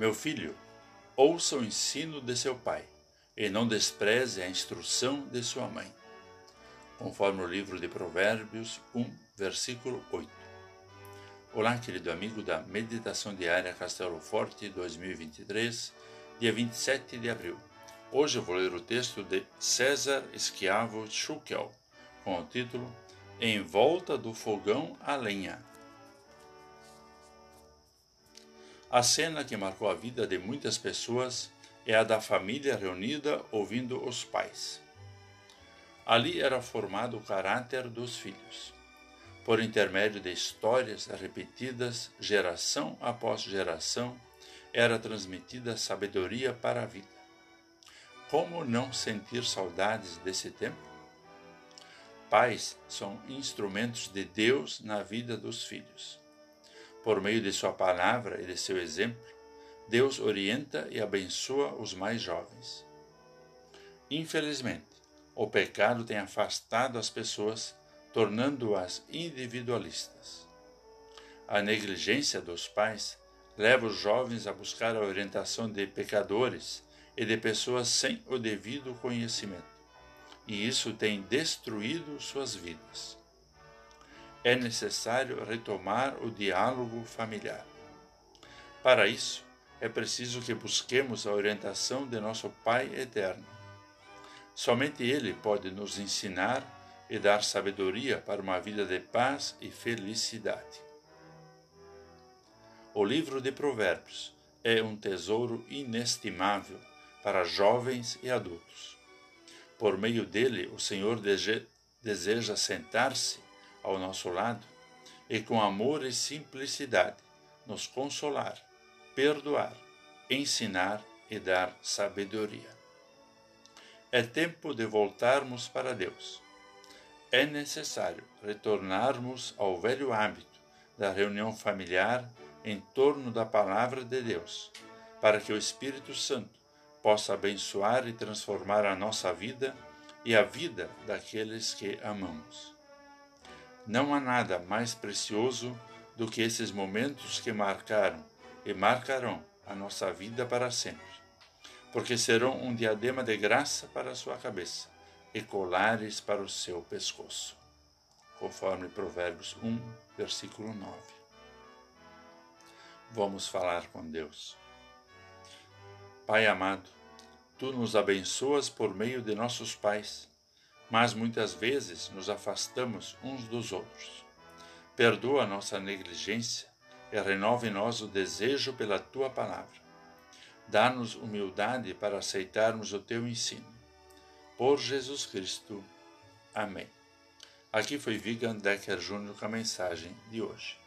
Meu filho, ouça o ensino de seu pai, e não despreze a instrução de sua mãe. Conforme o livro de Provérbios 1, versículo 8. Olá, querido amigo da Meditação Diária Castelo Forte 2023, dia 27 de abril. Hoje eu vou ler o texto de César Schiavo Schukel, com o título Em Volta do Fogão a Lenha. A cena que marcou a vida de muitas pessoas é a da família reunida ouvindo os pais. Ali era formado o caráter dos filhos. Por intermédio de histórias repetidas geração após geração, era transmitida sabedoria para a vida. Como não sentir saudades desse tempo? Pais são instrumentos de Deus na vida dos filhos. Por meio de Sua palavra e de seu exemplo, Deus orienta e abençoa os mais jovens. Infelizmente, o pecado tem afastado as pessoas, tornando-as individualistas. A negligência dos pais leva os jovens a buscar a orientação de pecadores e de pessoas sem o devido conhecimento, e isso tem destruído suas vidas é necessário retomar o diálogo familiar. Para isso, é preciso que busquemos a orientação de nosso Pai eterno. Somente Ele pode nos ensinar e dar sabedoria para uma vida de paz e felicidade. O livro de Provérbios é um tesouro inestimável para jovens e adultos. Por meio dele, o Senhor deseja sentar-se ao nosso lado e com amor e simplicidade nos consolar, perdoar, ensinar e dar sabedoria. É tempo de voltarmos para Deus. É necessário retornarmos ao velho hábito da reunião familiar em torno da palavra de Deus, para que o Espírito Santo possa abençoar e transformar a nossa vida e a vida daqueles que amamos. Não há nada mais precioso do que esses momentos que marcaram e marcarão a nossa vida para sempre, porque serão um diadema de graça para a sua cabeça e colares para o seu pescoço. Conforme Provérbios 1, versículo 9. Vamos falar com Deus. Pai amado, tu nos abençoas por meio de nossos pais mas muitas vezes nos afastamos uns dos outros. Perdoa nossa negligência e renova em nós o desejo pela tua palavra. Dá-nos humildade para aceitarmos o teu ensino. Por Jesus Cristo. Amém. Aqui foi Vigan Decker Júnior com a mensagem de hoje.